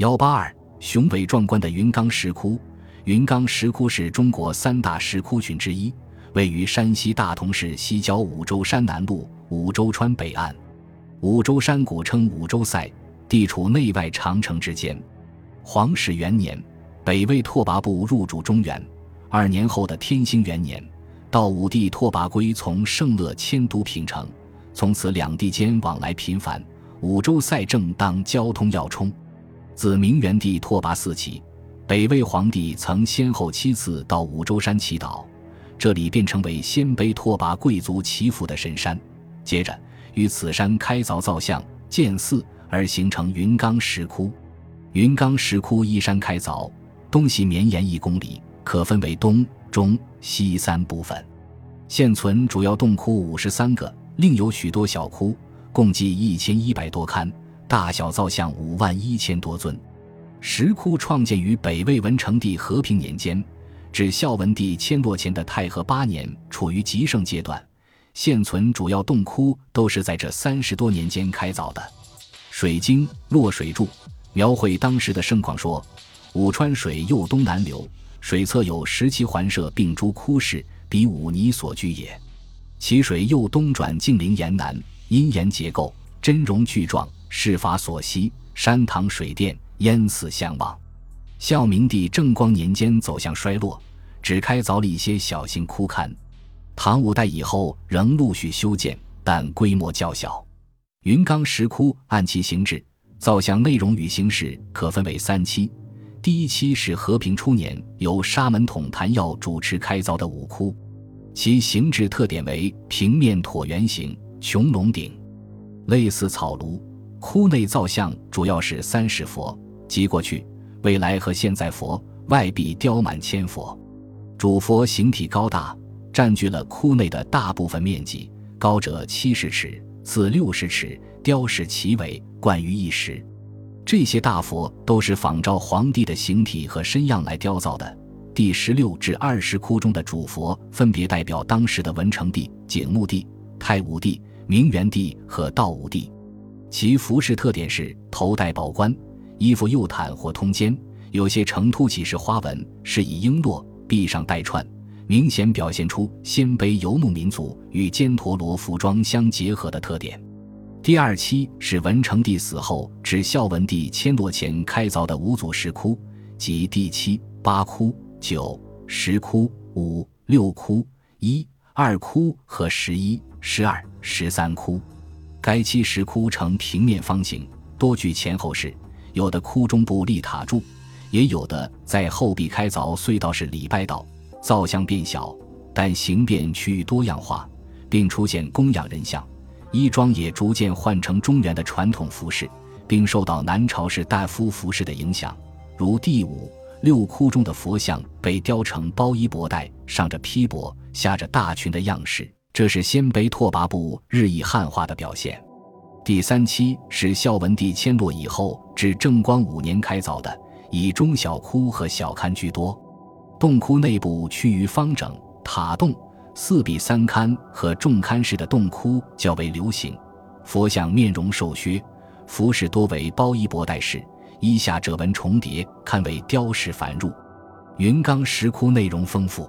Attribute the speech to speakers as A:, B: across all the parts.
A: 幺八二，雄伟壮观的云冈石窟。云冈石窟是中国三大石窟群之一，位于山西大同市西郊五洲山南麓五洲川北岸。五洲山古称五洲塞，地处内外长城之间。黄始元年，北魏拓跋部入主中原。二年后的天兴元年，道武帝拓跋圭从圣乐迁都平城，从此两地间往来频繁。五洲塞正当交通要冲。自明元帝拓跋嗣起。北魏皇帝曾先后七次到五洲山祈祷，这里便成为鲜卑拓跋贵族祈福的神山。接着，于此山开凿造像、建寺，而形成云冈石窟。云冈石窟依山开凿，东西绵延一公里，可分为东、中、西三部分。现存主要洞窟五十三个，另有许多小窟，共计一千一百多龛，大小造像五万一千多尊。石窟创建于北魏文成帝和平年间，至孝文帝迁落前的太和八年，处于极盛阶段。现存主要洞窟都是在这三十多年间开凿的。《水经·洛水注》描绘当时的盛况说：“武川水右东南流，水侧有十七环舍，并诸窟室，比武泥所居也。其水右东转径陵岩南，阴岩结构，真容巨壮，事法所吸，山塘水殿。”淹死相望，孝明帝正光年间走向衰落，只开凿了一些小型窟龛。唐五代以后仍陆续修建，但规模较小。云冈石窟按其形制、造像内容与形式可分为三期。第一期是和平初年由沙门统谭耀主持开凿的五窟，其形制特点为平面椭圆形、穹隆顶，类似草庐。窟内造像主要是三世佛。即过去、未来和现在佛外壁雕满千佛，主佛形体高大，占据了窟内的大部分面积，高者七十尺，次六十尺，雕饰奇伟，冠于一时。这些大佛都是仿照皇帝的形体和身样来雕造的。第十六至二十窟中的主佛分别代表当时的文成帝、景穆帝、太武帝、明元帝和道武帝，其服饰特点是头戴宝冠。衣服右袒或通肩，有些呈凸起式花纹，是以璎珞，臂上带串，明显表现出鲜卑游牧民族与犍陀罗服装相结合的特点。第二期是文成帝死后至孝文帝迁落前开凿的五组石窟，即第七、八窟、九、十窟、五、六窟、一、二窟和十一、十二、十三窟。该期石窟呈平面方形，多具前后室。有的窟中部立塔柱，也有的在后壁开凿隧道式礼拜道，造像变小，但形变趋于多样化，并出现供养人像，衣装也逐渐换成中原的传统服饰，并受到南朝士大夫服饰的影响。如第五、六窟中的佛像被雕成包衣薄带，上着披帛，下着大裙的样式，这是鲜卑拓跋部日益汉化的表现。第三期是孝文帝迁落以后至正光五年开凿的，以中小窟和小龛居多。洞窟内部趋于方整，塔洞、四壁三龛和重龛式的洞窟较为流行。佛像面容瘦削，服饰多为包衣博带式，衣下褶纹重叠，堪为雕饰繁缛。云冈石窟内容丰富，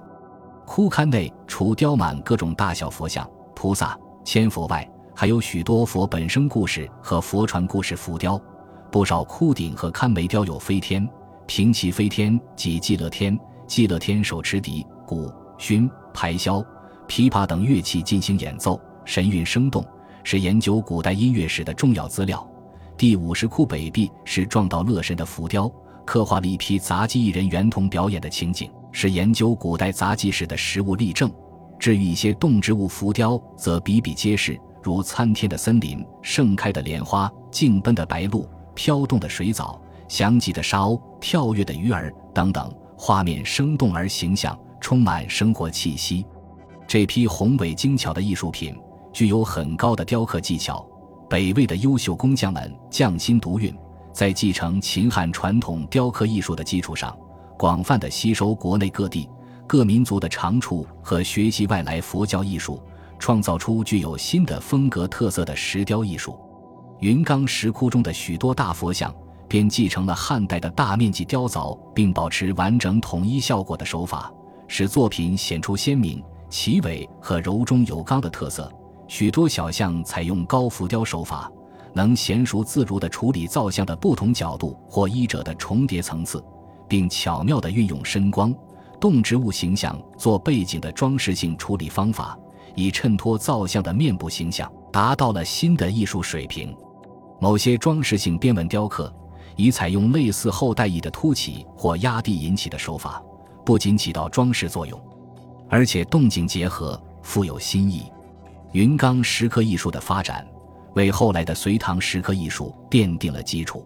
A: 窟龛内除雕满各种大小佛像、菩萨、千佛外，还有许多佛本生故事和佛传故事浮雕，不少窟顶和龛楣雕有飞天、平齐飞天及寂乐天。寂乐天手持笛、鼓、埙、排箫、琵琶等乐器进行演奏，神韵生动，是研究古代音乐史的重要资料。第五十窟北壁是撞到乐神的浮雕，刻画了一批杂技艺人圆童表演的情景，是研究古代杂技时的实物例证。至于一些动植物浮雕，则比比皆是。如参天的森林、盛开的莲花、竞奔的白鹭、飘动的水藻、翔集的沙鸥、跳跃的鱼儿等等，画面生动而形象，充满生活气息。这批宏伟精巧的艺术品具有很高的雕刻技巧。北魏的优秀工匠们匠心独运，在继承秦汉传统雕刻艺术的基础上，广泛的吸收国内各地各民族的长处和学习外来佛教艺术。创造出具有新的风格特色的石雕艺术。云冈石窟中的许多大佛像，便继承了汉代的大面积雕凿并保持完整统一效果的手法，使作品显出鲜明、奇伟和柔中有刚的特色。许多小像采用高浮雕手法，能娴熟自如地处理造像的不同角度或衣褶的重叠层次，并巧妙地运用深光、动植物形象做背景的装饰性处理方法，以衬托造像的面部形象，达到了新的艺术水平。某些装饰性边纹雕刻，以采用类似后代翼的凸起或压地引起的手法，不仅起到装饰作用，而且动静结合，富有新意。云冈石刻艺术的发展，为后来的隋唐石刻艺术奠定了基础。